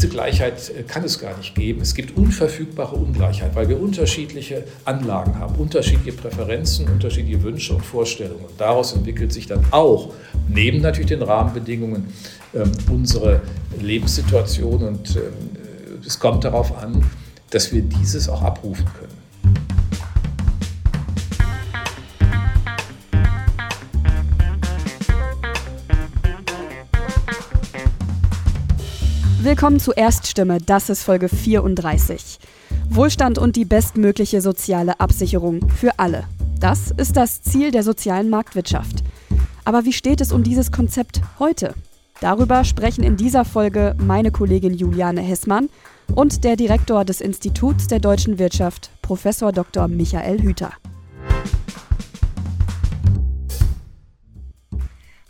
diese Gleichheit äh, kann es gar nicht geben. Es gibt unverfügbare Ungleichheit, weil wir unterschiedliche Anlagen haben, unterschiedliche Präferenzen, unterschiedliche Wünsche und Vorstellungen. Und daraus entwickelt sich dann auch, neben natürlich den Rahmenbedingungen, ähm, unsere Lebenssituation. Und ähm, es kommt darauf an, dass wir dieses auch abrufen können. Willkommen zu Erststimme, das ist Folge 34. Wohlstand und die bestmögliche soziale Absicherung für alle. Das ist das Ziel der sozialen Marktwirtschaft. Aber wie steht es um dieses Konzept heute? Darüber sprechen in dieser Folge meine Kollegin Juliane Hessmann und der Direktor des Instituts der deutschen Wirtschaft, Professor Dr. Michael Hüter.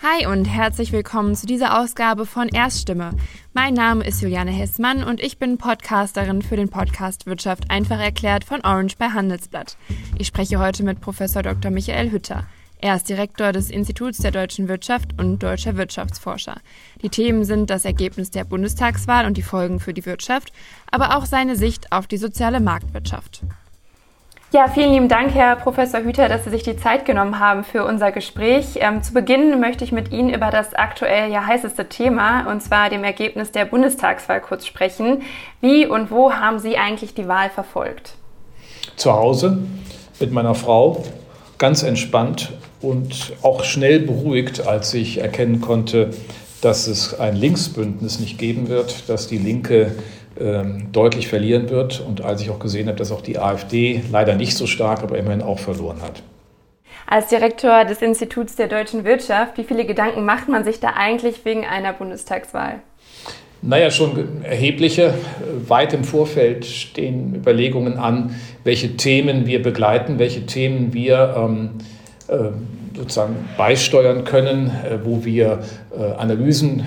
Hi und herzlich willkommen zu dieser Ausgabe von Erststimme. Mein Name ist Juliane Hessmann und ich bin Podcasterin für den Podcast Wirtschaft einfach erklärt von Orange bei Handelsblatt. Ich spreche heute mit Professor Dr. Michael Hütter. Er ist Direktor des Instituts der deutschen Wirtschaft und deutscher Wirtschaftsforscher. Die Themen sind das Ergebnis der Bundestagswahl und die Folgen für die Wirtschaft, aber auch seine Sicht auf die soziale Marktwirtschaft. Ja, vielen lieben Dank, Herr Professor Hüter, dass Sie sich die Zeit genommen haben für unser Gespräch. Ähm, zu Beginn möchte ich mit Ihnen über das aktuell ja heißeste Thema, und zwar dem Ergebnis der Bundestagswahl kurz sprechen. Wie und wo haben Sie eigentlich die Wahl verfolgt? Zu Hause mit meiner Frau, ganz entspannt und auch schnell beruhigt, als ich erkennen konnte, dass es ein Linksbündnis nicht geben wird, dass die Linke deutlich verlieren wird. Und als ich auch gesehen habe, dass auch die AfD leider nicht so stark, aber immerhin auch verloren hat. Als Direktor des Instituts der deutschen Wirtschaft, wie viele Gedanken macht man sich da eigentlich wegen einer Bundestagswahl? Naja, schon erhebliche. Weit im Vorfeld stehen Überlegungen an, welche Themen wir begleiten, welche Themen wir ähm, äh, sozusagen beisteuern können, äh, wo wir äh, Analysen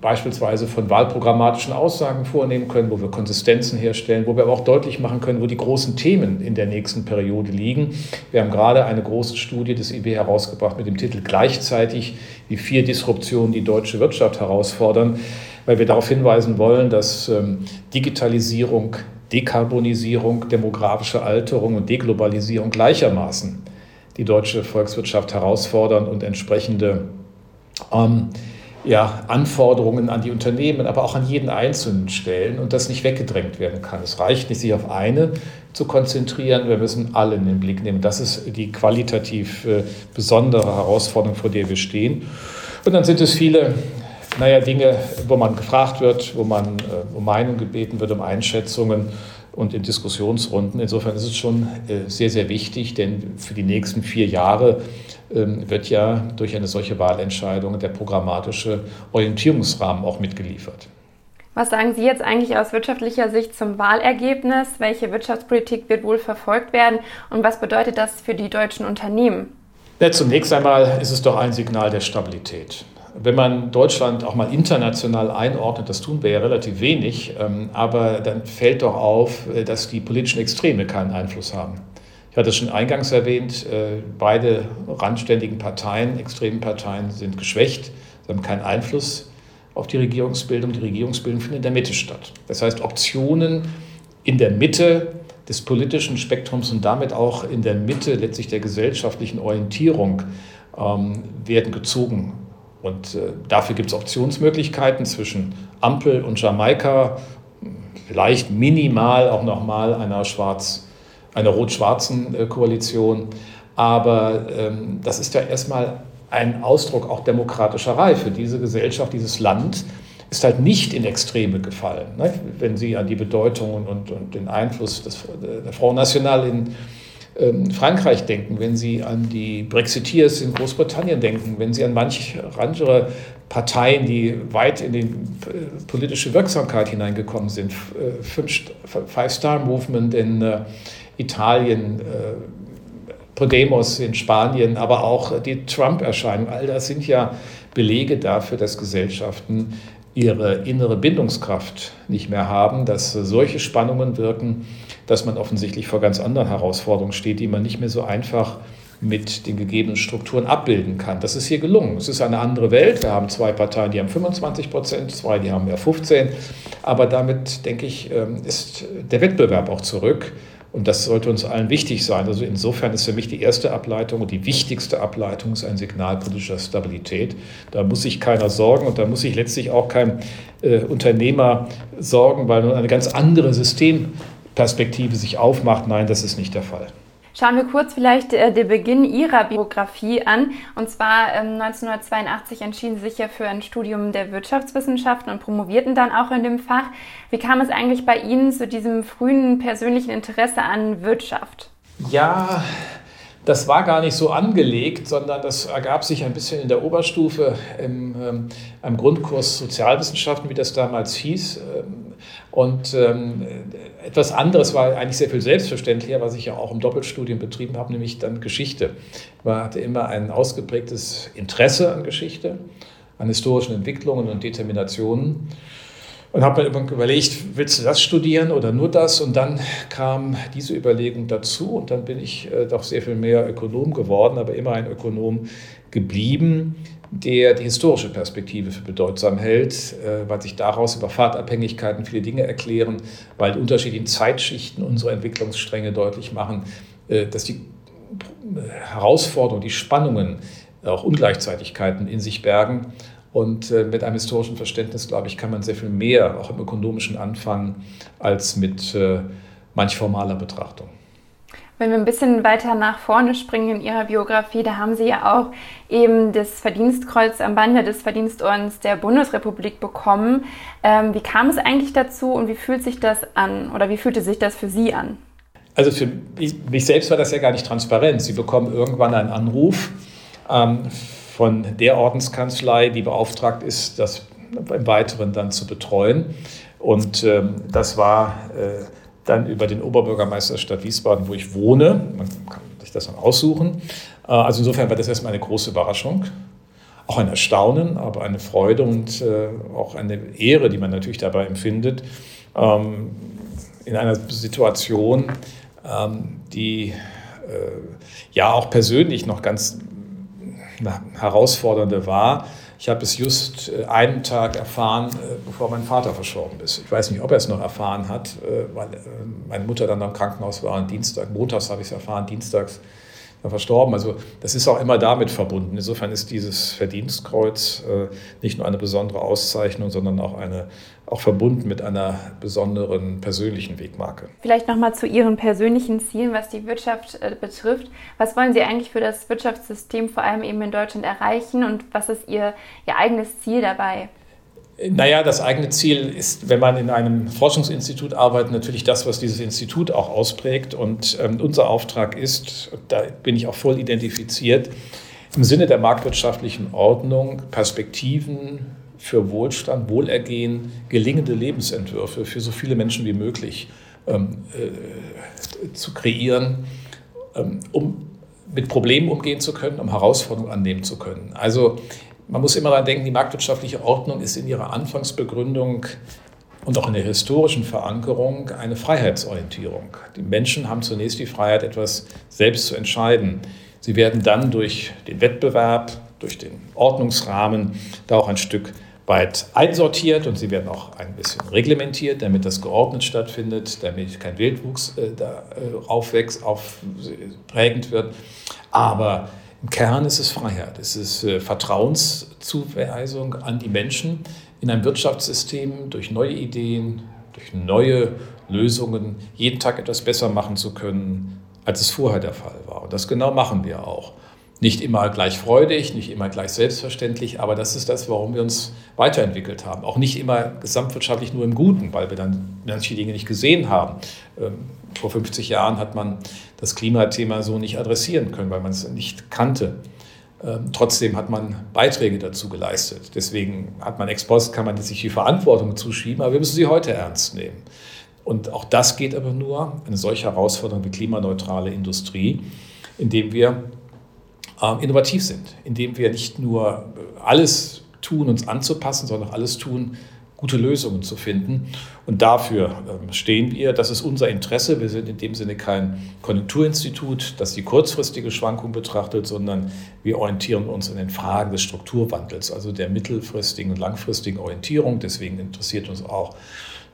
beispielsweise von wahlprogrammatischen Aussagen vornehmen können, wo wir Konsistenzen herstellen, wo wir aber auch deutlich machen können, wo die großen Themen in der nächsten Periode liegen. Wir haben gerade eine große Studie des IW herausgebracht mit dem Titel Gleichzeitig, wie vier Disruptionen die deutsche Wirtschaft herausfordern, weil wir darauf hinweisen wollen, dass ähm, Digitalisierung, Dekarbonisierung, demografische Alterung und Deglobalisierung gleichermaßen die deutsche Volkswirtschaft herausfordern und entsprechende ähm, ja, Anforderungen an die Unternehmen, aber auch an jeden Einzelnen stellen und das nicht weggedrängt werden kann. Es reicht nicht, sich auf eine zu konzentrieren, wir müssen alle in den Blick nehmen. Das ist die qualitativ äh, besondere Herausforderung, vor der wir stehen. Und dann sind es viele naja, Dinge, wo man gefragt wird, wo man äh, um Meinung gebeten wird, um Einschätzungen und in Diskussionsrunden. Insofern ist es schon äh, sehr, sehr wichtig, denn für die nächsten vier Jahre ähm, wird ja durch eine solche Wahlentscheidung der programmatische Orientierungsrahmen auch mitgeliefert. Was sagen Sie jetzt eigentlich aus wirtschaftlicher Sicht zum Wahlergebnis? Welche Wirtschaftspolitik wird wohl verfolgt werden und was bedeutet das für die deutschen Unternehmen? Ja, zunächst einmal ist es doch ein Signal der Stabilität wenn man Deutschland auch mal international einordnet, das tun wir ja relativ wenig, ähm, aber dann fällt doch auf, äh, dass die politischen Extreme keinen Einfluss haben. Ich hatte es schon eingangs erwähnt, äh, beide randständigen Parteien, extremen Parteien sind geschwächt, sie haben keinen Einfluss auf die Regierungsbildung. Die Regierungsbildung findet in der Mitte statt. Das heißt, Optionen in der Mitte des politischen Spektrums und damit auch in der Mitte letztlich der gesellschaftlichen Orientierung ähm, werden gezogen. Und äh, dafür gibt es Optionsmöglichkeiten zwischen Ampel und Jamaika, vielleicht minimal auch nochmal einer schwarz, einer rot-schwarzen äh, Koalition. Aber ähm, das ist ja erstmal ein Ausdruck auch demokratischer Reife. Diese Gesellschaft, dieses Land ist halt nicht in Extreme gefallen. Ne? Wenn Sie an die Bedeutung und, und den Einfluss des, der Front National in ähm, Frankreich denken, wenn Sie an die Brexiteers in Großbritannien denken, wenn Sie an manche andere Parteien, die weit in die äh, politische Wirksamkeit hineingekommen sind, äh, Five-Star-Movement in äh, Italien, Podemos in Spanien, aber auch die Trump-Erscheinung, all das sind ja Belege dafür, dass Gesellschaften ihre innere Bindungskraft nicht mehr haben, dass solche Spannungen wirken, dass man offensichtlich vor ganz anderen Herausforderungen steht, die man nicht mehr so einfach mit den gegebenen Strukturen abbilden kann. Das ist hier gelungen. Es ist eine andere Welt. Wir haben zwei Parteien, die haben 25 Prozent, zwei, die haben ja 15. Aber damit, denke ich, ähm, ist der Wettbewerb auch zurück. Und das sollte uns allen wichtig sein. Also insofern ist für mich die erste Ableitung und die wichtigste Ableitung ist ein Signal politischer Stabilität. Da muss sich keiner sorgen und da muss sich letztlich auch kein äh, Unternehmer sorgen, weil nun eine ganz andere Systemperspektive sich aufmacht. Nein, das ist nicht der Fall. Schauen wir kurz vielleicht äh, den Beginn Ihrer Biografie an. Und zwar ähm, 1982 entschieden Sie sich ja für ein Studium der Wirtschaftswissenschaften und promovierten dann auch in dem Fach. Wie kam es eigentlich bei Ihnen zu diesem frühen persönlichen Interesse an Wirtschaft? Ja, das war gar nicht so angelegt, sondern das ergab sich ein bisschen in der Oberstufe im ähm, einem Grundkurs Sozialwissenschaften, wie das damals hieß. Ähm, und ähm, etwas anderes war eigentlich sehr viel selbstverständlicher, was ich ja auch im Doppelstudium betrieben habe, nämlich dann Geschichte. Man hatte immer ein ausgeprägtes Interesse an Geschichte, an historischen Entwicklungen und Determinationen. Und habe mir überlegt, willst du das studieren oder nur das? Und dann kam diese Überlegung dazu und dann bin ich äh, doch sehr viel mehr Ökonom geworden, aber immer ein Ökonom geblieben, der die historische Perspektive für bedeutsam hält, äh, weil sich daraus über Fahrtabhängigkeiten viele Dinge erklären, weil die unterschiedlichen Zeitschichten unsere Entwicklungsstränge deutlich machen, äh, dass die Herausforderungen, die Spannungen, auch Ungleichzeitigkeiten in sich bergen. Und äh, mit einem historischen Verständnis, glaube ich, kann man sehr viel mehr auch im ökonomischen anfangen als mit manch formaler Betrachtung. Wenn wir ein bisschen weiter nach vorne springen in Ihrer Biografie, da haben Sie ja auch eben das Verdienstkreuz am Bande des Verdienstordens der Bundesrepublik bekommen. Ähm, wie kam es eigentlich dazu und wie fühlt sich das an oder wie fühlte sich das für Sie an? Also für mich selbst war das ja gar nicht transparent. Sie bekommen irgendwann einen Anruf ähm, von der Ordenskanzlei, die beauftragt ist, das im Weiteren dann zu betreuen. Und ähm, das war äh, dann über den Oberbürgermeister der Stadt Wiesbaden, wo ich wohne. Man kann sich das dann aussuchen. Äh, also insofern war das erstmal eine große Überraschung. Auch ein Erstaunen, aber eine Freude und äh, auch eine Ehre, die man natürlich dabei empfindet, ähm, in einer Situation, ähm, die äh, ja auch persönlich noch ganz herausfordernde war, ich habe es just äh, einen Tag erfahren, äh, bevor mein Vater verstorben ist. Ich weiß nicht, ob er es noch erfahren hat, äh, weil meine Mutter dann am Krankenhaus war. Und Dienstag, montags habe ich es erfahren, dienstags verstorben. Also das ist auch immer damit verbunden. Insofern ist dieses Verdienstkreuz äh, nicht nur eine besondere Auszeichnung, sondern auch, eine, auch verbunden mit einer besonderen persönlichen Wegmarke. Vielleicht nochmal zu Ihren persönlichen Zielen, was die Wirtschaft äh, betrifft. Was wollen Sie eigentlich für das Wirtschaftssystem vor allem eben in Deutschland erreichen und was ist Ihr, Ihr eigenes Ziel dabei? Naja, das eigene Ziel ist, wenn man in einem Forschungsinstitut arbeitet, natürlich das, was dieses Institut auch ausprägt. Und ähm, unser Auftrag ist, da bin ich auch voll identifiziert, im Sinne der marktwirtschaftlichen Ordnung Perspektiven für Wohlstand, Wohlergehen, gelingende Lebensentwürfe für so viele Menschen wie möglich ähm, äh, zu kreieren, ähm, um mit Problemen umgehen zu können, um Herausforderungen annehmen zu können. Also man muss immer daran denken, die marktwirtschaftliche Ordnung ist in ihrer Anfangsbegründung und auch in der historischen Verankerung eine Freiheitsorientierung. Die Menschen haben zunächst die Freiheit, etwas selbst zu entscheiden. Sie werden dann durch den Wettbewerb, durch den Ordnungsrahmen da auch ein Stück weit einsortiert und sie werden auch ein bisschen reglementiert, damit das geordnet stattfindet, damit kein Wildwuchs äh, da äh, aufwächst, aufprägend wird. Aber im Kern ist es Freiheit, es ist äh, Vertrauenszuweisung an die Menschen in einem Wirtschaftssystem durch neue Ideen, durch neue Lösungen jeden Tag etwas besser machen zu können, als es vorher der Fall war. Und das genau machen wir auch. Nicht immer gleich freudig, nicht immer gleich selbstverständlich, aber das ist das, warum wir uns weiterentwickelt haben. Auch nicht immer gesamtwirtschaftlich nur im Guten, weil wir dann manche Dinge nicht gesehen haben. Ähm, vor 50 Jahren hat man das Klimathema so nicht adressieren können, weil man es nicht kannte. Ähm, trotzdem hat man Beiträge dazu geleistet. Deswegen hat man ex post, kann man sich die Verantwortung zuschieben, aber wir müssen sie heute ernst nehmen. Und auch das geht aber nur, eine solche Herausforderung wie klimaneutrale Industrie, indem wir ähm, innovativ sind, indem wir nicht nur äh, alles tun, uns anzupassen, sondern auch alles tun, gute Lösungen zu finden. Und dafür ähm, stehen wir. Das ist unser Interesse. Wir sind in dem Sinne kein Konjunkturinstitut, das die kurzfristige Schwankung betrachtet, sondern wir orientieren uns in den Fragen des Strukturwandels, also der mittelfristigen und langfristigen Orientierung. Deswegen interessiert uns auch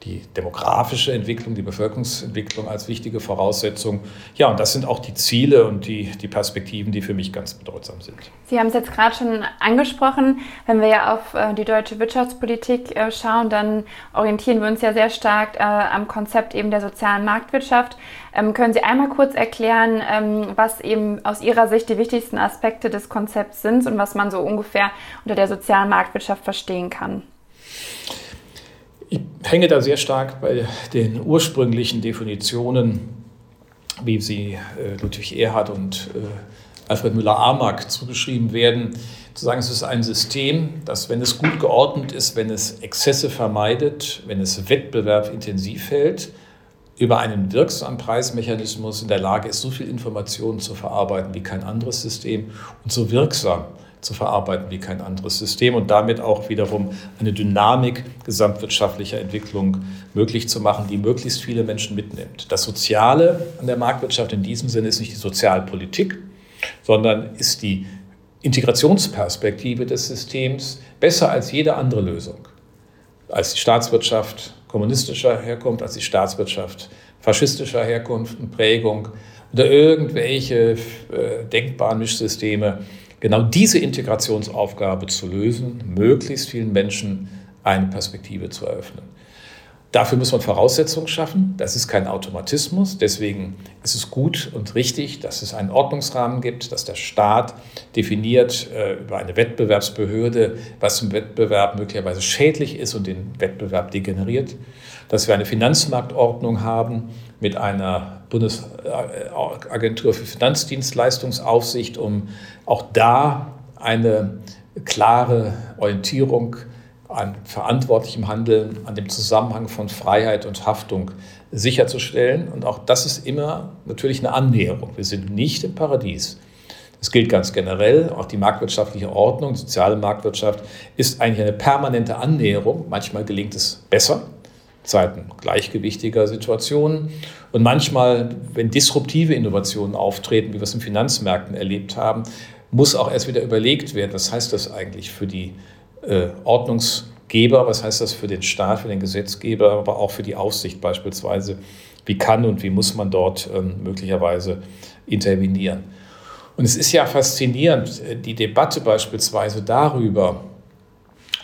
die demografische Entwicklung, die Bevölkerungsentwicklung als wichtige Voraussetzung. Ja, und das sind auch die Ziele und die, die Perspektiven, die für mich ganz bedeutsam sind. Sie haben es jetzt gerade schon angesprochen. Wenn wir ja auf äh, die deutsche Wirtschaftspolitik äh, schauen, dann orientieren wir uns ja sehr stark äh, am Konzept eben der sozialen Marktwirtschaft. Ähm, können Sie einmal kurz erklären, ähm, was eben aus Ihrer Sicht die wichtigsten Aspekte des Konzepts sind und was man so ungefähr unter der sozialen Marktwirtschaft verstehen kann? Ich hänge da sehr stark bei den ursprünglichen Definitionen, wie sie äh, Ludwig Erhard und äh, Alfred Müller-Armack zugeschrieben werden, zu sagen, es ist ein System, das, wenn es gut geordnet ist, wenn es Exzesse vermeidet, wenn es Wettbewerb intensiv hält, über einen wirksamen Preismechanismus in der Lage ist, so viel Informationen zu verarbeiten wie kein anderes System und so wirksam zu verarbeiten wie kein anderes System und damit auch wiederum eine Dynamik gesamtwirtschaftlicher Entwicklung möglich zu machen, die möglichst viele Menschen mitnimmt. Das Soziale an der Marktwirtschaft in diesem Sinne ist nicht die Sozialpolitik, sondern ist die Integrationsperspektive des Systems besser als jede andere Lösung. Als die Staatswirtschaft kommunistischer Herkunft, als die Staatswirtschaft faschistischer Herkunft und Prägung oder irgendwelche äh, denkbaren Mischsysteme genau diese Integrationsaufgabe zu lösen, möglichst vielen Menschen eine Perspektive zu eröffnen. Dafür muss man Voraussetzungen schaffen. Das ist kein Automatismus. Deswegen ist es gut und richtig, dass es einen Ordnungsrahmen gibt, dass der Staat definiert äh, über eine Wettbewerbsbehörde, was im Wettbewerb möglicherweise schädlich ist und den Wettbewerb degeneriert. Dass wir eine Finanzmarktordnung haben mit einer Bundesagentur für Finanzdienstleistungsaufsicht, um auch da eine klare Orientierung an verantwortlichem Handeln, an dem Zusammenhang von Freiheit und Haftung sicherzustellen. Und auch das ist immer natürlich eine Annäherung. Wir sind nicht im Paradies. Das gilt ganz generell. Auch die marktwirtschaftliche Ordnung, die soziale Marktwirtschaft ist eigentlich eine permanente Annäherung. Manchmal gelingt es besser, Zeiten gleichgewichtiger Situationen. Und manchmal, wenn disruptive Innovationen auftreten, wie wir es in Finanzmärkten erlebt haben, muss auch erst wieder überlegt werden, was heißt das eigentlich für die äh, Ordnungsgeber, was heißt das für den Staat, für den Gesetzgeber, aber auch für die Aufsicht beispielsweise. Wie kann und wie muss man dort ähm, möglicherweise intervenieren? Und es ist ja faszinierend, äh, die Debatte beispielsweise darüber,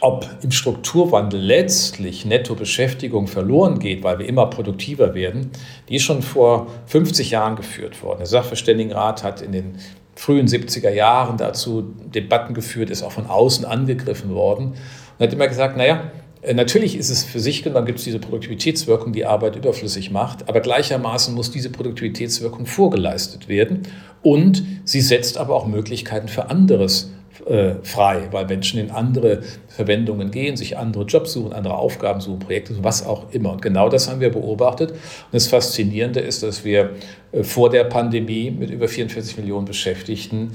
ob im Strukturwandel letztlich Nettobeschäftigung verloren geht, weil wir immer produktiver werden, die ist schon vor 50 Jahren geführt worden. Der Sachverständigenrat hat in den frühen 70er Jahren dazu Debatten geführt, ist auch von außen angegriffen worden und hat immer gesagt, naja, äh, Natürlich ist es für sich genommen, gibt es diese Produktivitätswirkung, die Arbeit überflüssig macht, aber gleichermaßen muss diese Produktivitätswirkung vorgeleistet werden und sie setzt aber auch Möglichkeiten für anderes äh, frei, weil Menschen in andere Verwendungen gehen, sich andere Jobs suchen, andere Aufgaben suchen, Projekte suchen, was auch immer. Und genau das haben wir beobachtet. Und das Faszinierende ist, dass wir äh, vor der Pandemie mit über 44 Millionen Beschäftigten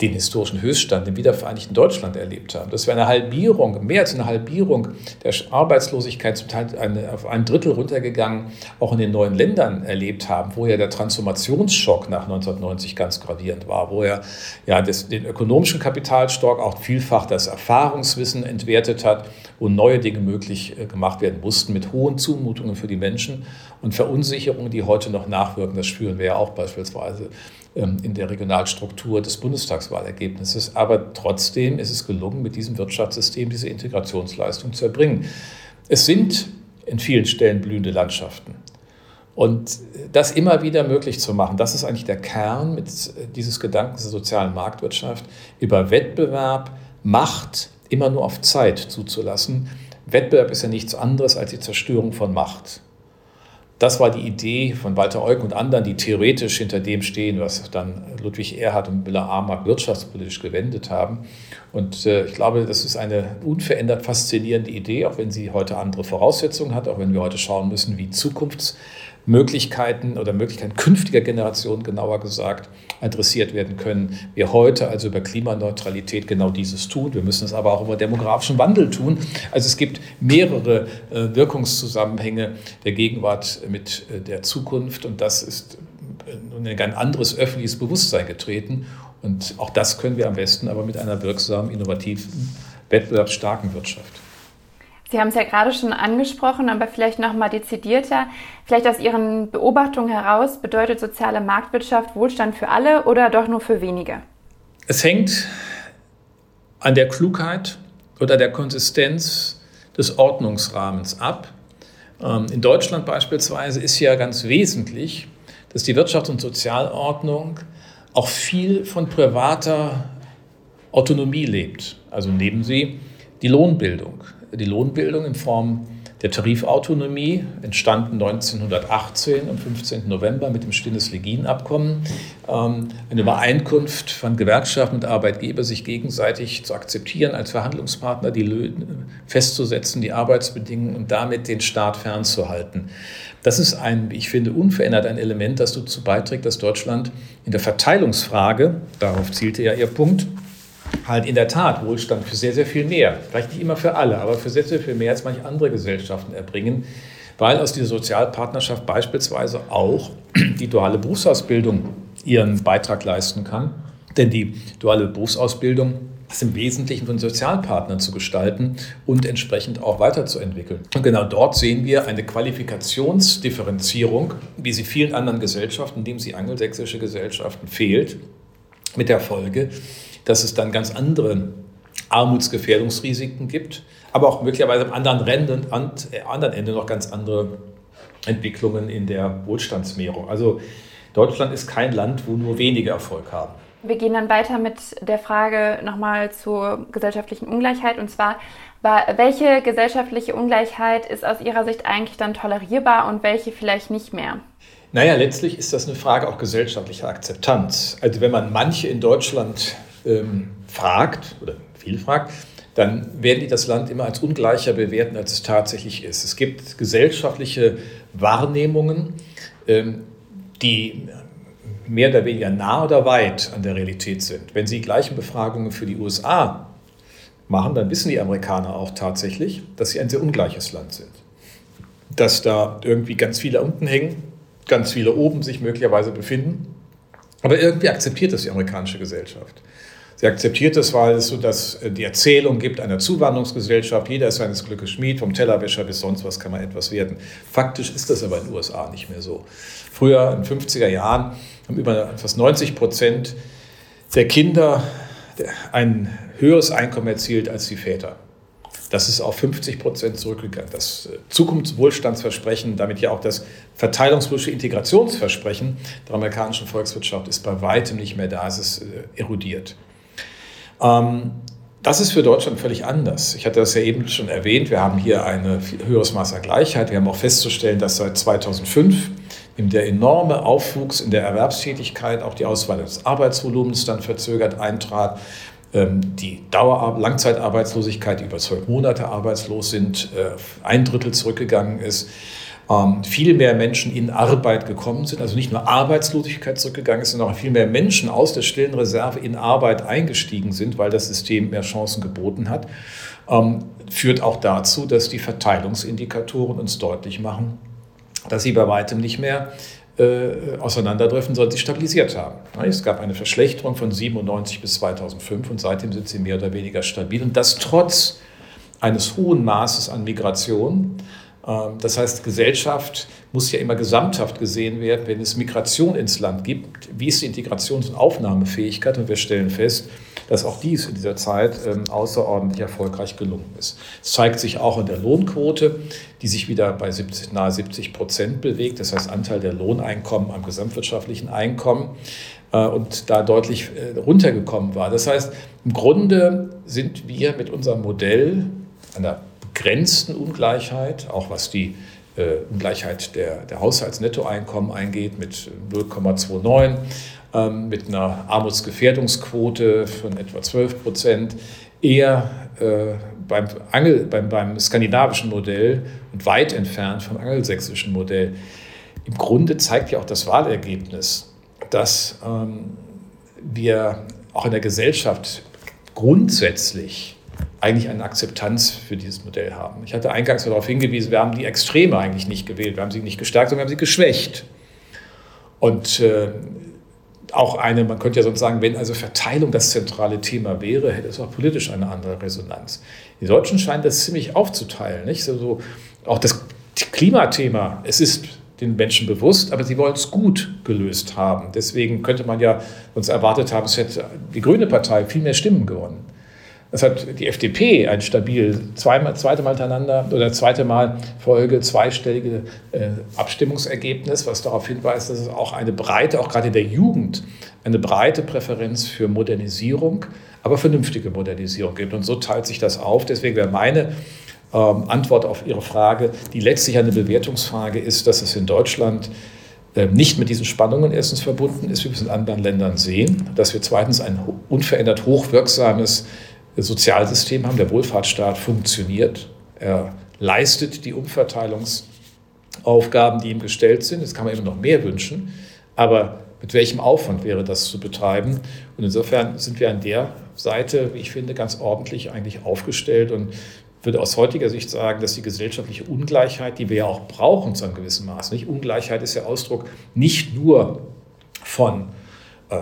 den historischen Höchststand im wiedervereinigten Deutschland erlebt haben. Dass wir eine Halbierung, mehr als eine Halbierung der Arbeitslosigkeit, zum Teil eine, auf ein Drittel runtergegangen, auch in den neuen Ländern erlebt haben, wo ja der Transformationsschock nach 1990 ganz gravierend war, wo er ja das, den ökonomischen Kapitalstock auch vielfach das Erfahrungswissen entwertet hat, wo neue Dinge möglich äh, gemacht werden mussten mit hohen Zumutungen für die Menschen und Verunsicherungen, die heute noch nachwirken. Das spüren wir ja auch beispielsweise in der Regionalstruktur des Bundestagswahlergebnisses. Aber trotzdem ist es gelungen, mit diesem Wirtschaftssystem diese Integrationsleistung zu erbringen. Es sind in vielen Stellen blühende Landschaften. Und das immer wieder möglich zu machen, das ist eigentlich der Kern mit dieses Gedankens der sozialen Marktwirtschaft, über Wettbewerb, Macht immer nur auf Zeit zuzulassen. Wettbewerb ist ja nichts anderes als die Zerstörung von Macht. Das war die Idee von Walter Eucken und anderen, die theoretisch hinter dem stehen, was dann Ludwig Erhard und Müller-Armack wirtschaftspolitisch gewendet haben. Und äh, ich glaube, das ist eine unverändert faszinierende Idee, auch wenn sie heute andere Voraussetzungen hat, auch wenn wir heute schauen müssen, wie Zukunfts Möglichkeiten oder Möglichkeiten künftiger Generationen genauer gesagt adressiert werden können. Wir heute also über Klimaneutralität genau dieses tun. Wir müssen es aber auch über demografischen Wandel tun. Also es gibt mehrere äh, Wirkungszusammenhänge der Gegenwart mit äh, der Zukunft und das ist in ein ganz anderes öffentliches Bewusstsein getreten. Und auch das können wir am besten aber mit einer wirksamen, innovativen, wettbewerbsstarken Wirtschaft. Sie haben es ja gerade schon angesprochen, aber vielleicht noch mal dezidierter. Vielleicht aus Ihren Beobachtungen heraus bedeutet soziale Marktwirtschaft Wohlstand für alle oder doch nur für wenige? Es hängt an der Klugheit oder der Konsistenz des Ordnungsrahmens ab. Ähm, in Deutschland beispielsweise ist ja ganz wesentlich, dass die Wirtschafts- und Sozialordnung auch viel von privater Autonomie lebt. Also nehmen Sie die Lohnbildung die Lohnbildung in Form der Tarifautonomie, entstanden 1918 am 15. November mit dem Stinnes-Legin-Abkommen. Ähm, eine Übereinkunft von Gewerkschaften und Arbeitgeber, sich gegenseitig zu akzeptieren, als Verhandlungspartner die Löhne festzusetzen, die Arbeitsbedingungen und damit den Staat fernzuhalten. Das ist ein, ich finde, unverändert ein Element, das dazu beiträgt, dass Deutschland in der Verteilungsfrage, darauf zielte ja Ihr Punkt, halt in der Tat Wohlstand für sehr, sehr viel mehr. Vielleicht nicht immer für alle, aber für sehr, sehr viel mehr als manche andere Gesellschaften erbringen, weil aus dieser Sozialpartnerschaft beispielsweise auch die duale Berufsausbildung ihren Beitrag leisten kann. Denn die duale Berufsausbildung ist im Wesentlichen von Sozialpartnern zu gestalten und entsprechend auch weiterzuentwickeln. Und genau dort sehen wir eine Qualifikationsdifferenzierung, wie sie vielen anderen Gesellschaften, indem sie angelsächsische Gesellschaften fehlt, mit der Folge, dass es dann ganz andere Armutsgefährdungsrisiken gibt, aber auch möglicherweise am anderen Ende, an, äh, anderen Ende noch ganz andere Entwicklungen in der Wohlstandsmehrung. Also Deutschland ist kein Land, wo nur wenige Erfolg haben. Wir gehen dann weiter mit der Frage nochmal zur gesellschaftlichen Ungleichheit. Und zwar, welche gesellschaftliche Ungleichheit ist aus Ihrer Sicht eigentlich dann tolerierbar und welche vielleicht nicht mehr? Naja, letztlich ist das eine Frage auch gesellschaftlicher Akzeptanz. Also wenn man manche in Deutschland ähm, fragt oder viel fragt, dann werden die das Land immer als ungleicher bewerten, als es tatsächlich ist. Es gibt gesellschaftliche Wahrnehmungen, ähm, die mehr oder weniger nah oder weit an der Realität sind. Wenn Sie gleichen Befragungen für die USA machen, dann wissen die Amerikaner auch tatsächlich, dass sie ein sehr ungleiches Land sind. Dass da irgendwie ganz viele unten hängen, ganz viele oben sich möglicherweise befinden. Aber irgendwie akzeptiert das die amerikanische Gesellschaft. Sie akzeptiert es, weil es so dass äh, die Erzählung gibt einer Zuwanderungsgesellschaft, jeder ist seines Glückes Schmied, vom Tellerwäscher bis sonst was kann man etwas werden. Faktisch ist das aber in den USA nicht mehr so. Früher, in den 50er Jahren, haben über fast 90 Prozent der Kinder ein höheres Einkommen erzielt als die Väter. Das ist auf 50 Prozent zurückgegangen. Das äh, Zukunftswohlstandsversprechen, damit ja auch das verteilungspolitische Integrationsversprechen der amerikanischen Volkswirtschaft ist bei weitem nicht mehr da, es ist äh, erodiert. Ähm, das ist für Deutschland völlig anders. Ich hatte das ja eben schon erwähnt. Wir haben hier ein höheres Maß an Gleichheit. Wir haben auch festzustellen, dass seit 2005 der enorme Aufwuchs in der Erwerbstätigkeit, auch die Auswahl des Arbeitsvolumens dann verzögert eintrat. Ähm, die Dauer Langzeitarbeitslosigkeit, die über zwölf Monate arbeitslos sind, äh, ein Drittel zurückgegangen ist ähm, viel mehr Menschen in Arbeit gekommen sind, also nicht nur Arbeitslosigkeit zurückgegangen ist, sondern auch viel mehr Menschen aus der stillen Reserve in Arbeit eingestiegen sind, weil das System mehr Chancen geboten hat, ähm, führt auch dazu, dass die Verteilungsindikatoren uns deutlich machen, dass sie bei weitem nicht mehr äh, auseinanderdriften, sondern sie stabilisiert haben. Es gab eine Verschlechterung von 97 bis 2005 und seitdem sind sie mehr oder weniger stabil und das trotz eines hohen Maßes an Migration das heißt, Gesellschaft muss ja immer gesamthaft gesehen werden, wenn es Migration ins Land gibt. Wie ist die Integrations- und Aufnahmefähigkeit? Und wir stellen fest, dass auch dies in dieser Zeit ähm, außerordentlich erfolgreich gelungen ist. Es zeigt sich auch in der Lohnquote, die sich wieder bei 70, nahe 70 Prozent bewegt, das heißt Anteil der Lohneinkommen am gesamtwirtschaftlichen Einkommen äh, und da deutlich äh, runtergekommen war. Das heißt, im Grunde sind wir mit unserem Modell einer begrenzten Ungleichheit, auch was die äh, Ungleichheit der, der Haushaltsnettoeinkommen eingeht, mit 0,29, ähm, mit einer Armutsgefährdungsquote von etwa 12 Prozent, eher äh, beim, Angel, beim, beim skandinavischen Modell und weit entfernt vom angelsächsischen Modell. im Grunde zeigt ja auch das Wahlergebnis, dass ähm, wir auch in der Gesellschaft grundsätzlich eigentlich eine Akzeptanz für dieses Modell haben. Ich hatte eingangs darauf hingewiesen, wir haben die Extreme eigentlich nicht gewählt, wir haben sie nicht gestärkt, sondern wir haben sie geschwächt. Und äh, auch eine, man könnte ja sonst sagen, wenn also Verteilung das zentrale Thema wäre, hätte es auch politisch eine andere Resonanz. Die Deutschen scheinen das ziemlich aufzuteilen. Nicht? Also auch das Klimathema, es ist den Menschen bewusst, aber sie wollen es gut gelöst haben. Deswegen könnte man ja uns erwartet haben, es hätte die Grüne Partei viel mehr Stimmen gewonnen. Das hat die FDP ein stabil zweimal, zweite Mal hintereinander oder zweite Mal Folge zweistellige äh, Abstimmungsergebnis, was darauf hinweist, dass es auch eine breite, auch gerade der Jugend, eine breite Präferenz für Modernisierung, aber vernünftige Modernisierung gibt. Und so teilt sich das auf. Deswegen wäre meine ähm, Antwort auf Ihre Frage, die letztlich eine Bewertungsfrage ist, dass es in Deutschland äh, nicht mit diesen Spannungen erstens verbunden ist, wie wir es in anderen Ländern sehen, dass wir zweitens ein unverändert hochwirksames Sozialsystem haben. Der Wohlfahrtsstaat funktioniert. Er leistet die Umverteilungsaufgaben, die ihm gestellt sind. Jetzt kann man immer noch mehr wünschen. Aber mit welchem Aufwand wäre das zu betreiben? Und insofern sind wir an der Seite, wie ich finde, ganz ordentlich eigentlich aufgestellt und würde aus heutiger Sicht sagen, dass die gesellschaftliche Ungleichheit, die wir ja auch brauchen zu einem gewissen Maß, nicht Ungleichheit ist ja Ausdruck nicht nur von äh,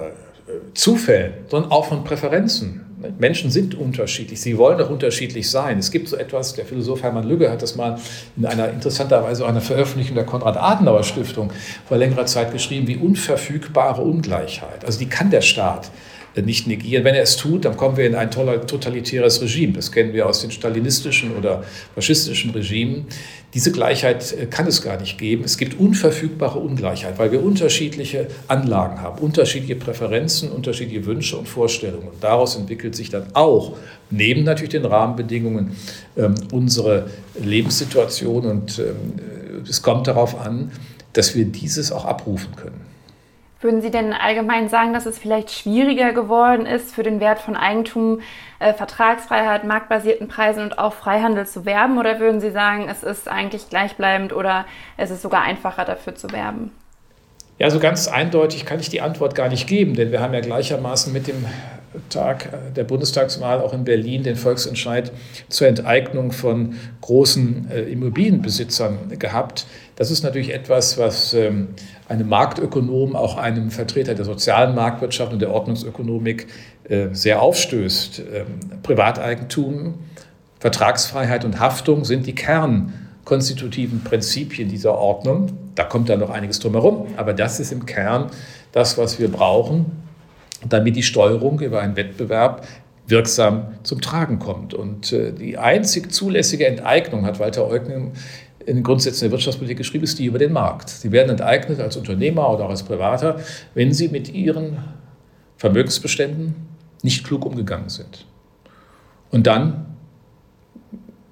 Zufällen, sondern auch von Präferenzen. Menschen sind unterschiedlich, sie wollen auch unterschiedlich sein. Es gibt so etwas, der Philosoph Hermann Lügge hat das mal in einer interessanterweise einer Veröffentlichung der Konrad-Adenauer-Stiftung vor längerer Zeit geschrieben, wie unverfügbare Ungleichheit. Also die kann der Staat nicht negieren. Wenn er es tut, dann kommen wir in ein totalitäres Regime. Das kennen wir aus den stalinistischen oder faschistischen Regimen. Diese Gleichheit äh, kann es gar nicht geben. Es gibt unverfügbare Ungleichheit, weil wir unterschiedliche Anlagen haben, unterschiedliche Präferenzen, unterschiedliche Wünsche und Vorstellungen. Und daraus entwickelt sich dann auch, neben natürlich den Rahmenbedingungen, ähm, unsere Lebenssituation. Und ähm, es kommt darauf an, dass wir dieses auch abrufen können. Würden Sie denn allgemein sagen, dass es vielleicht schwieriger geworden ist, für den Wert von Eigentum, äh, Vertragsfreiheit, marktbasierten Preisen und auch Freihandel zu werben? Oder würden Sie sagen, es ist eigentlich gleichbleibend oder es ist sogar einfacher dafür zu werben? Ja, so ganz eindeutig kann ich die Antwort gar nicht geben, denn wir haben ja gleichermaßen mit dem Tag der Bundestagswahl auch in Berlin den Volksentscheid zur Enteignung von großen äh, Immobilienbesitzern gehabt. Das ist natürlich etwas, was ähm, einem Marktökonom, auch einem Vertreter der sozialen Marktwirtschaft und der Ordnungsökonomik äh, sehr aufstößt. Ähm, Privateigentum, Vertragsfreiheit und Haftung sind die kernkonstitutiven Prinzipien dieser Ordnung. Da kommt dann noch einiges drumherum, aber das ist im Kern das, was wir brauchen, damit die Steuerung über einen Wettbewerb wirksam zum Tragen kommt. Und äh, die einzig zulässige Enteignung, hat Walter Eugnen in den Grundsätzen der Wirtschaftspolitik geschrieben, ist die über den Markt. Sie werden enteignet als Unternehmer oder auch als Privater, wenn sie mit ihren Vermögensbeständen nicht klug umgegangen sind. Und dann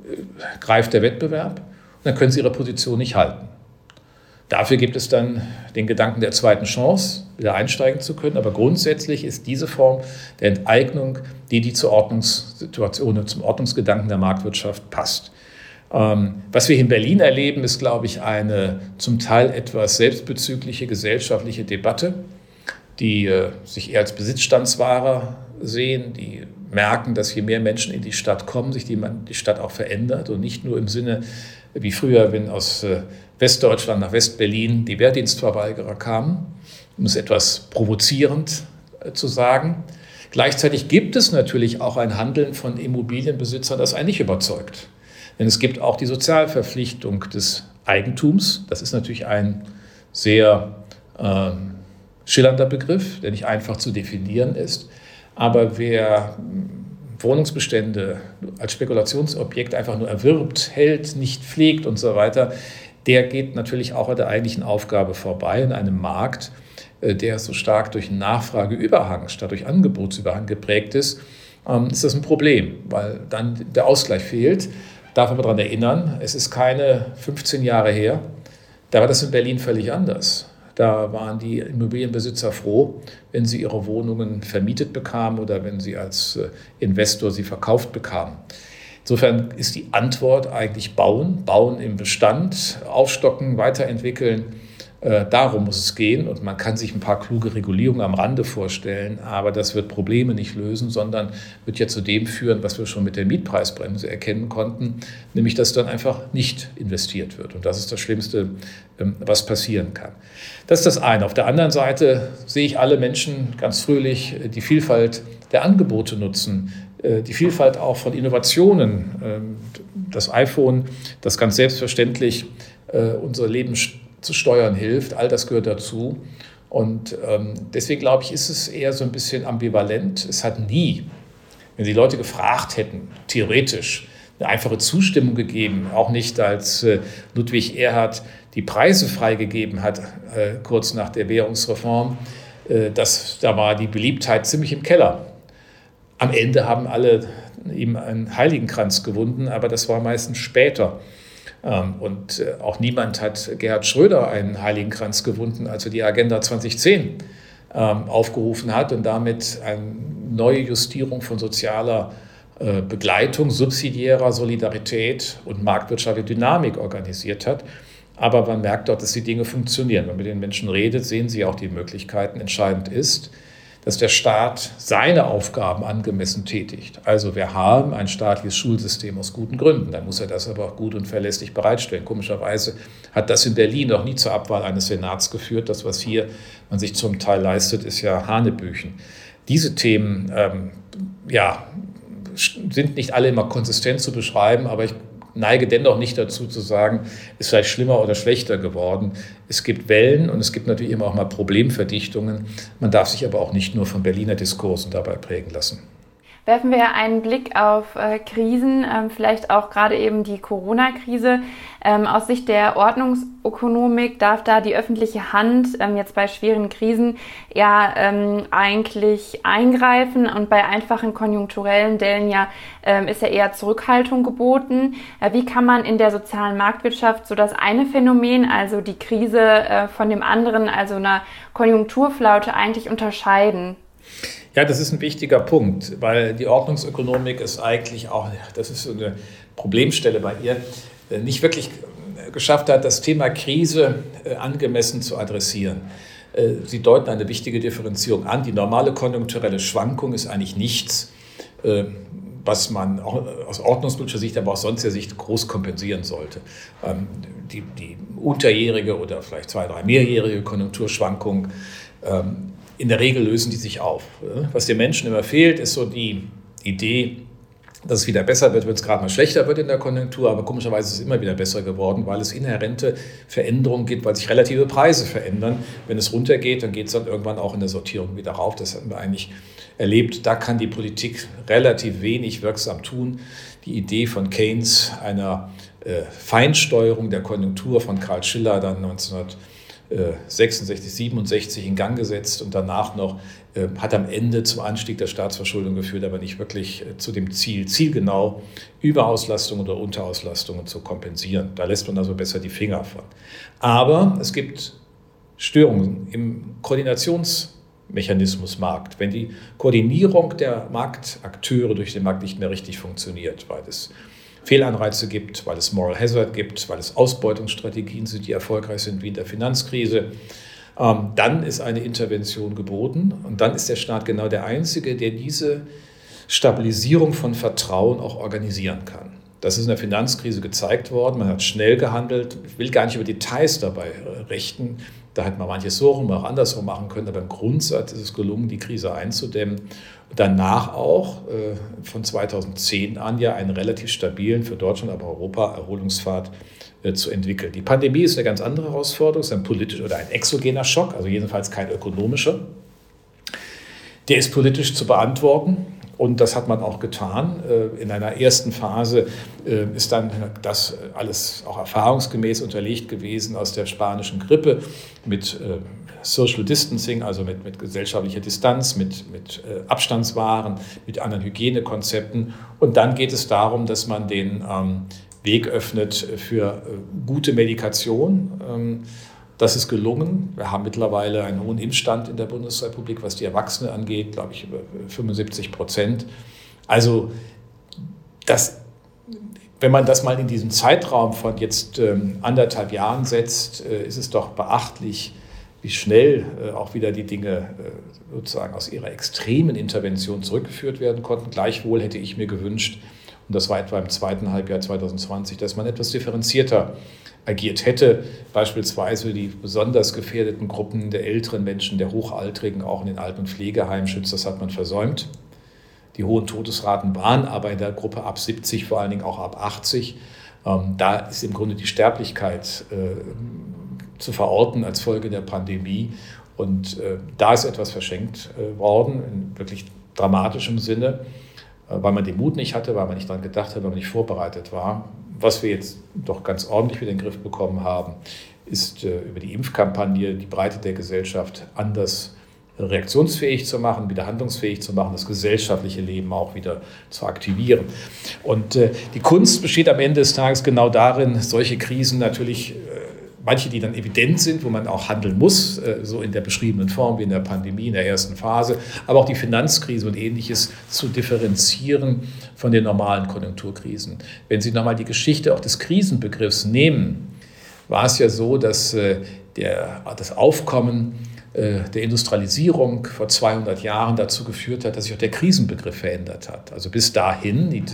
äh, greift der Wettbewerb und dann können sie ihre Position nicht halten. Dafür gibt es dann den Gedanken der zweiten Chance, wieder einsteigen zu können. Aber grundsätzlich ist diese Form der Enteignung die, die zur Ordnungssituation, zum Ordnungsgedanken der Marktwirtschaft passt. Ähm, was wir in Berlin erleben, ist, glaube ich, eine zum Teil etwas selbstbezügliche gesellschaftliche Debatte, die äh, sich eher als Besitzstandsware sehen, die merken, dass je mehr Menschen in die Stadt kommen, sich die, die Stadt auch verändert und nicht nur im Sinne wie früher, wenn aus äh, Westdeutschland nach Westberlin die Wehrdienstverweigerer kamen, um es etwas provozierend äh, zu sagen. Gleichzeitig gibt es natürlich auch ein Handeln von Immobilienbesitzern, das einen nicht überzeugt. Denn es gibt auch die Sozialverpflichtung des Eigentums. Das ist natürlich ein sehr äh, schillernder Begriff, der nicht einfach zu definieren ist. Aber wer Wohnungsbestände als Spekulationsobjekt einfach nur erwirbt, hält, nicht pflegt und so weiter, der geht natürlich auch an der eigentlichen Aufgabe vorbei in einem Markt, äh, der so stark durch Nachfrageüberhang statt durch Angebotsüberhang geprägt ist, ähm, ist das ein Problem, weil dann der Ausgleich fehlt. Darf aber daran erinnern, es ist keine 15 Jahre her, da war das in Berlin völlig anders. Da waren die Immobilienbesitzer froh, wenn sie ihre Wohnungen vermietet bekamen oder wenn sie als äh, Investor sie verkauft bekamen. Insofern ist die Antwort eigentlich bauen, bauen im Bestand, aufstocken, weiterentwickeln, Äh, darum muss es gehen und man kann sich ein paar kluge Regulierungen am Rande vorstellen, aber das wird Probleme nicht lösen, sondern wird ja zu dem führen, was wir schon mit der Mietpreisbremse erkennen konnten, nämlich dass dann einfach nicht investiert wird. Und das ist das Schlimmste, ähm, was passieren kann. Das ist das eine. Auf der anderen Seite sehe ich alle Menschen ganz fröhlich die Vielfalt der Angebote nutzen, äh, die Vielfalt auch von Innovationen. Ähm, das iPhone, das ganz selbstverständlich äh, unser Leben zu steuern hilft. All das gehört dazu. Und ähm, deswegen glaube ich, ist es eher so ein bisschen ambivalent. Es hat nie, wenn die Leute gefragt hätten, theoretisch, eine einfache Zustimmung gegeben, auch nicht als äh, Ludwig Erhard die Preise freigegeben hat, äh, kurz nach der Währungsreform. Äh, das, da war die Beliebtheit ziemlich im Keller. Am Ende haben alle ihm einen Heiligenkranz gewunden, aber das war meistens später. Ähm, und äh, auch niemand hat Gerhard Schröder einen Heiligenkranz gewunden, als er die Agenda 2010 ähm, aufgerufen hat und damit eine neue Justierung von sozialer äh, Begleitung, subsidiärer Solidarität und marktwirtschaftlicher Dynamik organisiert hat. Aber man merkt dort, dass die Dinge funktionieren. Wenn man mit den Menschen redet, sehen sie auch die Möglichkeiten. Entscheidend ist, dass der Staat seine Aufgaben angemessen tätigt. Also wir haben ein staatliches Schulsystem aus guten Gründen. Dann muss er das aber auch gut und verlässlich bereitstellen. Komischerweise hat das in Berlin noch nie zur Abwahl eines Senats geführt. Das, was hier man sich zum Teil leistet, ist ja Hanebüchen. Diese Themen ähm, ja, sind nicht alle immer konsistent zu beschreiben, aber ich neige dennoch nicht dazu zu sagen, ist vielleicht schlimmer oder schlechter geworden. Es gibt Wellen und es gibt natürlich immer auch mal Problemverdichtungen. Man darf sich aber auch nicht nur von Berliner Diskursen dabei prägen lassen. Werfen wir einen Blick auf äh, Krisen, ähm, vielleicht auch gerade eben die Corona-Krise. Ähm, aus Sicht der Ordnungsökonomik darf da die öffentliche Hand ähm, jetzt bei schweren Krisen ja ähm, eigentlich eingreifen und bei einfachen konjunkturellen Dellen ja ähm, ist ja eher Zurückhaltung geboten. Äh, wie kann man in der sozialen Marktwirtschaft so das eine Phänomen, also die Krise, äh, von dem anderen, also einer Konjunkturflaute eigentlich unterscheiden? Ja, das ist ein wichtiger Punkt, weil die Ordnungsökonomik ist eigentlich auch, das ist so eine Problemstelle bei ihr, nicht wirklich geschafft hat, das Thema Krise äh, angemessen zu adressieren. Äh, sie deuten eine wichtige Differenzierung an. Die normale konjunkturelle Schwankung ist eigentlich nichts, was man aus ordnungspolitischer Sicht, aber auch sonstiger Sicht groß kompensieren sollte. Ähm, die, die unterjährige oder vielleicht zwei, drei mehrjährige Konjunkturschwankung ähm, in der Regel lösen die sich auf. Was den Menschen immer fehlt, ist so die Idee, dass es wieder besser wird, wenn es gerade mal schlechter wird in der Konjunktur, aber komischerweise ist es immer wieder besser geworden, weil es inhärente Veränderungen gibt, weil sich relative Preise verändern. Wenn es runtergeht, dann geht es dann irgendwann auch in der Sortierung wieder rauf. Das haben wir eigentlich erlebt. Da kann die Politik relativ wenig wirksam tun. Die Idee von Keynes einer äh, Feinsteuerung der Konjunktur von Karl Schiller dann 1900 66, 67 in Gang gesetzt und danach noch äh, hat am Ende zum Anstieg der Staatsverschuldung geführt, aber nicht wirklich äh, zu dem Ziel, zielgenau Überauslastungen oder Unterauslastungen zu kompensieren. Da lässt man also besser die Finger von. Aber es gibt Störungen im Koordinationsmechanismus Markt, wenn die Koordinierung der Marktakteure durch den Markt nicht mehr richtig funktioniert, weil es Fehlanreize gibt, weil es Moral Hazard gibt, weil es Ausbeutungsstrategien sind, die erfolgreich sind, wie in der Finanzkrise. Ähm, dann ist eine Intervention geboten und dann ist der Staat genau der Einzige, der diese Stabilisierung von Vertrauen auch organisieren kann. Das ist in der Finanzkrise gezeigt worden. Man hat schnell gehandelt. Ich will gar nicht über Details dabei richten. Da hätte man manches so rum, auch andersrum machen können. Aber im Grundsatz ist es gelungen, die Krise einzudämmen danach auch äh, von 2010 an ja einen relativ stabilen, für Deutschland, aber Europa Erholungspfad äh, zu entwickeln. Die Pandemie ist eine ganz andere Herausforderung, ist ein politisch oder ein exogener Schock, also jedenfalls kein ökonomischer. Der ist politisch zu beantworten. Und das hat man auch getan. Äh, in einer ersten Phase ist dann das alles auch erfahrungsgemäß unterlegt gewesen aus der spanischen Grippe mit Social Distancing, also mit, mit gesellschaftlicher Distanz, mit, mit äh, Abstandswaren, mit anderen Hygienekonzepten. Und dann geht es darum, dass man den ähm, Weg öffnet für äh, gute Medikation. Ähm, das ist gelungen. Wir haben mittlerweile einen hohen Impfstand in der Bundesrepublik, was die Erwachsene angeht, glaube ich, über 75 Prozent. Also das wenn man das mal in diesen Zeitraum von jetzt ähm, anderthalb Jahren setzt, äh, ist es doch beachtlich, wie schnell äh, auch wieder die Dinge äh, sozusagen aus ihrer extremen Intervention zurückgeführt werden konnten. Gleichwohl hätte ich mir gewünscht, und das war etwa im zweiten Halbjahr 2020, dass man etwas differenzierter agiert hätte, beispielsweise die besonders gefährdeten Gruppen der älteren Menschen, der Hochaltrigen, auch in den Alten- und Pflegeheimen schützt, das hat man versäumt. Die hohen Todesraten waren aber in der Gruppe ab 70, vor allen Dingen auch ab 80. Ähm, da ist im Grunde die Sterblichkeit äh, zu verorten als Folge der Pandemie. Und äh, da ist etwas verschenkt äh, worden, in wirklich dramatischem Sinne, weil man den Mut nicht hatte, weil man nicht daran gedacht hat, weil man nicht vorbereitet war. Was wir jetzt doch ganz ordentlich wieder in den Griff bekommen haben, ist über die Impfkampagne die Breite der Gesellschaft anders reaktionsfähig zu machen, wieder handlungsfähig zu machen, das gesellschaftliche Leben auch wieder zu aktivieren. Und äh, die Kunst besteht am Ende des Tages genau darin, solche Krisen natürlich, äh, manche, die dann evident sind, wo man auch handeln muss, äh, so in der beschriebenen Form wie in der Pandemie in der ersten Phase, aber auch die Finanzkrise und ähnliches zu differenzieren von den normalen Konjunkturkrisen. Wenn Sie nochmal die Geschichte auch des Krisenbegriffs nehmen, war es ja so, dass äh, der, das Aufkommen äh, der Industrialisierung vor 200 Jahren dazu geführt hat, dass sich auch der Krisenbegriff verändert hat. Also bis dahin, die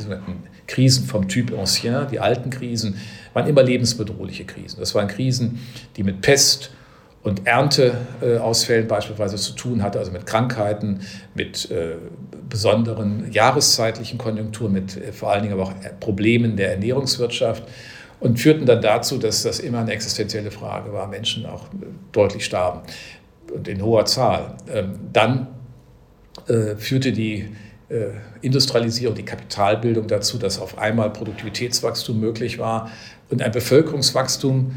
Krisen vom Typ Ancien, die alten Krisen, waren immer lebensbedrohliche Krisen. Das waren Krisen, die mit Pest und Ernteausfällen beispielsweise zu tun hatten, also mit Krankheiten, mit äh, besonderen jahreszeitlichen Konjunkturen, mit äh, vor allen Dingen aber auch Problemen der Ernährungswirtschaft und führten dann dazu, dass das immer eine existenzielle Frage war, Menschen auch deutlich starben und in hoher Zahl. Ähm, dann äh, führte die äh, Industrialisierung, die Kapitalbildung dazu, dass auf einmal Produktivitätswachstum möglich war und ein Bevölkerungswachstum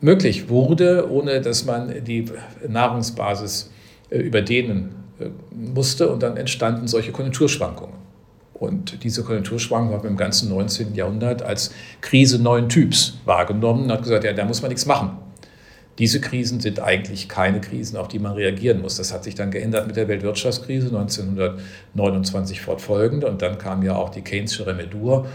möglich wurde, ohne dass man die Nahrungsbasis äh, überdehnen musste. Und dann entstanden solche Konjunkturschwankungen. Und diese Konjunkturschwankungen hat man im ganzen 19. Jahrhundert als Krise neuen Typs wahrgenommen und hat gesagt, ja, da muss man nichts machen. Diese Krisen sind eigentlich keine Krisen, auf die man reagieren muss. Das hat sich dann geändert mit der Weltwirtschaftskrise 1929 fortfolgend und dann kam ja auch die Keynesische Remedur,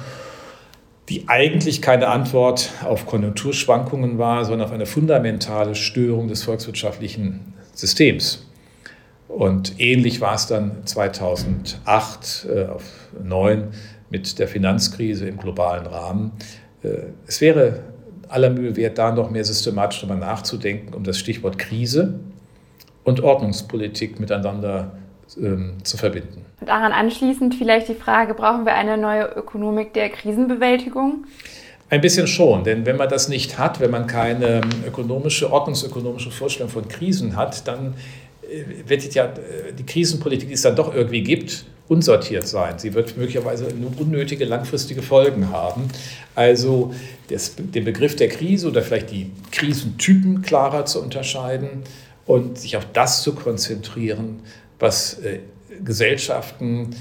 die eigentlich keine Antwort auf Konjunkturschwankungen war, sondern auf eine fundamentale Störung des volkswirtschaftlichen Systems. Und ähnlich war es dann 2008 äh, auf 2009 mit der Finanzkrise im globalen Rahmen. Äh, es wäre aller Mühe wert, da noch mehr systematisch darüber nachzudenken, um das Stichwort Krise und Ordnungspolitik miteinander ähm, zu verbinden. Daran anschließend vielleicht die Frage, brauchen wir eine neue Ökonomik der Krisenbewältigung? Ein bisschen schon, denn wenn man das nicht hat, wenn man keine ökonomische, ordnungsökonomische Vorstellung von Krisen hat, dann äh, wird ja äh, die Krisenpolitik, die es dann doch irgendwie gibt, unsortiert sein. Sie wird möglicherweise unnötige langfristige Folgen haben. Also das, den Begriff der Krise oder vielleicht die Krisentypen klarer zu unterscheiden und sich auf das zu konzentrieren, was äh, Gesellschaften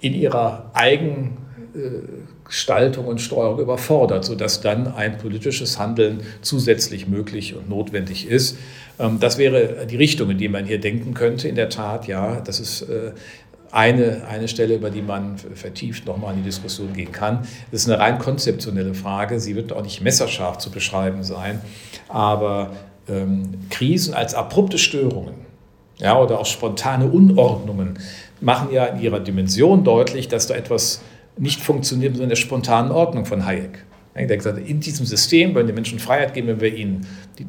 in ihrer Eigengestaltung und Steuerung überfordert, sodass dann ein politisches Handeln zusätzlich möglich und notwendig ist. Ähm, das wäre die Richtung, in die man hier denken könnte. In der Tat, ja, das ist äh, eine, eine Stelle, über die man vertieft nochmal in die Diskussion gehen kann. Das ist eine rein konzeptionelle Frage. Sie wird auch nicht messerscharf zu beschreiben sein. Aber ähm, Krisen als abrupte Störungen ja, oder auch spontane Unordnungen machen ja in ihrer Dimension deutlich, dass da etwas nicht funktioniert in der spontanen Ordnung von Hayek. Der hat gesagt, in diesem System wollen die Menschen Freiheit geben, wenn wir ihnen die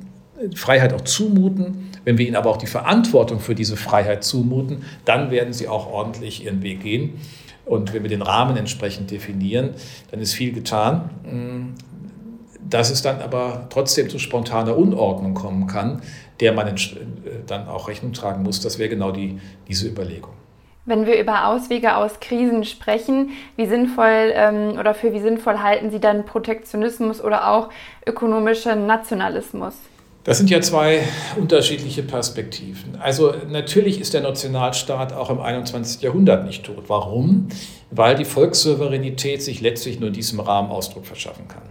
Freiheit auch zumuten, wenn wir ihnen aber auch die Verantwortung für diese Freiheit zumuten, dann werden sie auch ordentlich ihren Weg gehen. Und wenn wir den Rahmen entsprechend definieren, dann ist viel getan. Dass es dann aber trotzdem zu spontaner Unordnung kommen kann, der man dann auch Rechnung tragen muss, das wäre genau die, diese Überlegung. Wenn wir über Auswege aus Krisen sprechen, wie sinnvoll ähm, oder für wie sinnvoll halten Sie dann Protektionismus oder auch ökonomischen Nationalismus? Das sind ja zwei unterschiedliche Perspektiven. Also natürlich ist der Nationalstaat auch im 21. Jahrhundert nicht tot. Warum? Weil die Volkssouveränität sich letztlich nur in diesem Rahmen Ausdruck verschaffen kann.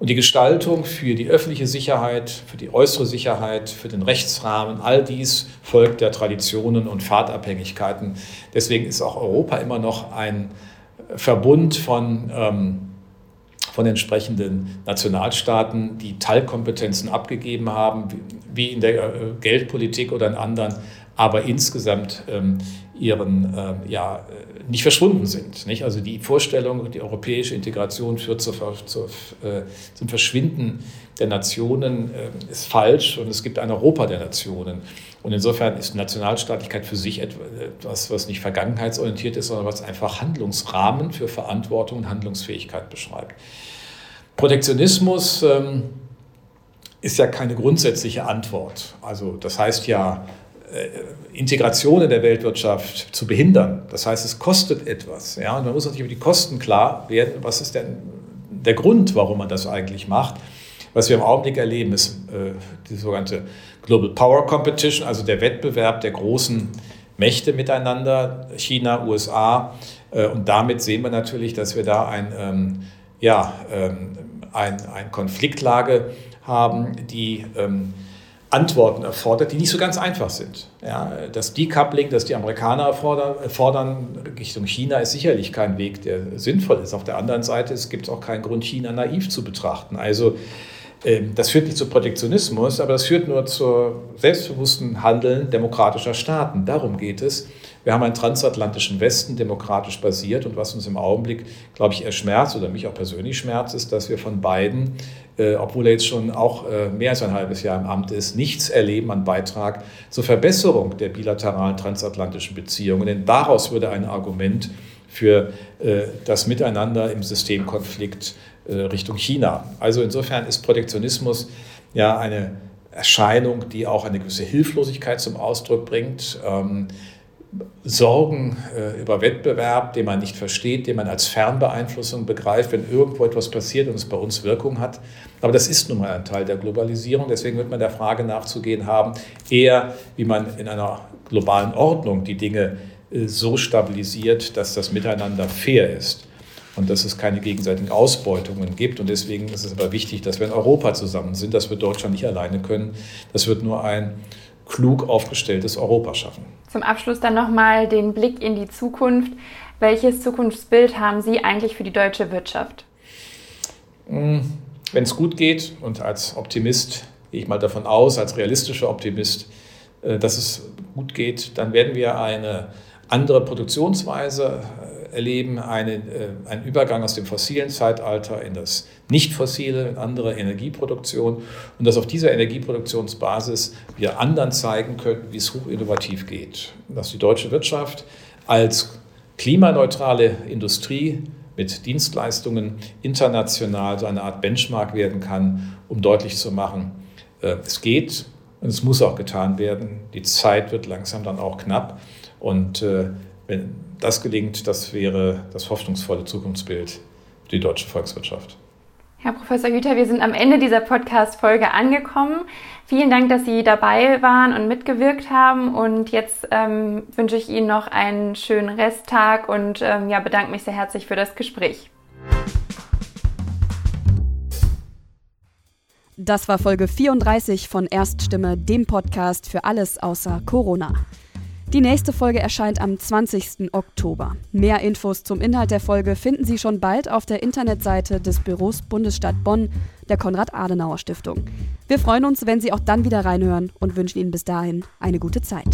Und die Gestaltung für die öffentliche Sicherheit, für die äußere Sicherheit, für den Rechtsrahmen, all dies folgt der Traditionen und Fahrtabhängigkeiten. Deswegen ist auch Europa immer noch ein Verbund von ähm, von entsprechenden Nationalstaaten, die Teilkompetenzen abgegeben haben, wie in der äh, Geldpolitik oder in anderen, aber insgesamt ähm, ihren, äh, ja, nicht verschwunden sind. Nicht? Also die Vorstellung, die europäische Integration führt zur, zur, äh, zum Verschwinden der Nationen, äh, ist falsch und es gibt ein Europa der Nationen. Und insofern ist Nationalstaatlichkeit für sich etwas, was nicht vergangenheitsorientiert ist, sondern was einfach Handlungsrahmen für Verantwortung und Handlungsfähigkeit beschreibt. Protektionismus ähm, ist ja keine grundsätzliche Antwort. Also das heißt ja, äh, Integration in der Weltwirtschaft zu behindern. Das heißt, es kostet etwas. Ja? Und man muss sich über die Kosten klar werden, was ist denn der Grund, warum man das eigentlich macht. Was wir im Augenblick erleben, ist äh, die sogenannte Global Power Competition, also der Wettbewerb der großen Mächte miteinander, China, USA. Äh, und damit sehen wir natürlich, dass wir da ein, ähm, ja, ähm, ein, ein Konfliktlage haben, die ähm, Antworten erfordert, die nicht so ganz einfach sind. Ja, das Decoupling, das die Amerikaner erfordern, fordern Richtung China, ist sicherlich kein Weg, der sinnvoll ist. Auf der anderen Seite gibt es auch keinen Grund, China naiv zu betrachten. Also das führt nicht zu Protektionismus, aber das führt nur zu selbstbewussten Handeln demokratischer Staaten. Darum geht es. Wir haben einen transatlantischen Westen, demokratisch basiert. Und was uns im Augenblick, glaube ich, eher schmerzt oder mich auch persönlich schmerzt, ist, dass wir von beiden, äh, obwohl er jetzt schon auch äh, mehr als ein halbes Jahr im Amt ist, nichts erleben an Beitrag zur Verbesserung der bilateralen transatlantischen Beziehungen. Denn daraus würde ein Argument für äh, das Miteinander im Systemkonflikt Richtung China. Also insofern ist Protektionismus ja eine Erscheinung, die auch eine gewisse Hilflosigkeit zum Ausdruck bringt. Ähm, Sorgen äh, über Wettbewerb, den man nicht versteht, den man als Fernbeeinflussung begreift, wenn irgendwo etwas passiert und es bei uns Wirkung hat. Aber das ist nun mal ein Teil der Globalisierung. Deswegen wird man der Frage nachzugehen haben, eher wie man in einer globalen Ordnung die Dinge äh, so stabilisiert, dass das Miteinander fair ist und dass es keine gegenseitigen Ausbeutungen gibt. Und deswegen ist es aber wichtig, dass wir in Europa zusammen sind. Das wird Deutschland nicht alleine können. Das wird nur ein klug aufgestelltes Europa schaffen. Zum Abschluss dann nochmal den Blick in die Zukunft. Welches Zukunftsbild haben Sie eigentlich für die deutsche Wirtschaft? Hm, wenn es gut geht und als Optimist gehe ich mal davon aus, als realistischer Optimist, äh, dass es gut geht, dann werden wir eine andere Produktionsweise erleben eine, äh, einen Übergang aus dem fossilen Zeitalter in das nicht fossile, in andere Energieproduktion und dass auf dieser Energieproduktionsbasis wir anderen zeigen können, wie es hochinnovativ geht. Dass die deutsche Wirtschaft als klimaneutrale Industrie mit Dienstleistungen international so eine Art Benchmark werden kann, um deutlich zu machen, äh, es geht und es muss auch getan werden. Die Zeit wird langsam dann auch knapp und äh, wenn das gelingt, das wäre das hoffnungsvolle Zukunftsbild für die deutsche Volkswirtschaft. Herr Professor Hüter, wir sind am Ende dieser Podcast-Folge angekommen. Vielen Dank, dass Sie dabei waren und mitgewirkt haben. Und jetzt ähm, wünsche ich Ihnen noch einen schönen Resttag und ähm, ja, bedanke mich sehr herzlich für das Gespräch. Das war Folge 34 von Erststimme, dem Podcast für alles außer Corona. Die nächste Folge erscheint am 20. Oktober. Mehr Infos zum Inhalt der Folge finden Sie schon bald auf der Internetseite des Büros Bundesstadt Bonn der Konrad-Adenauer-Stiftung. Wir freuen uns, wenn Sie auch dann wieder reinhören und wünschen Ihnen bis dahin eine gute Zeit.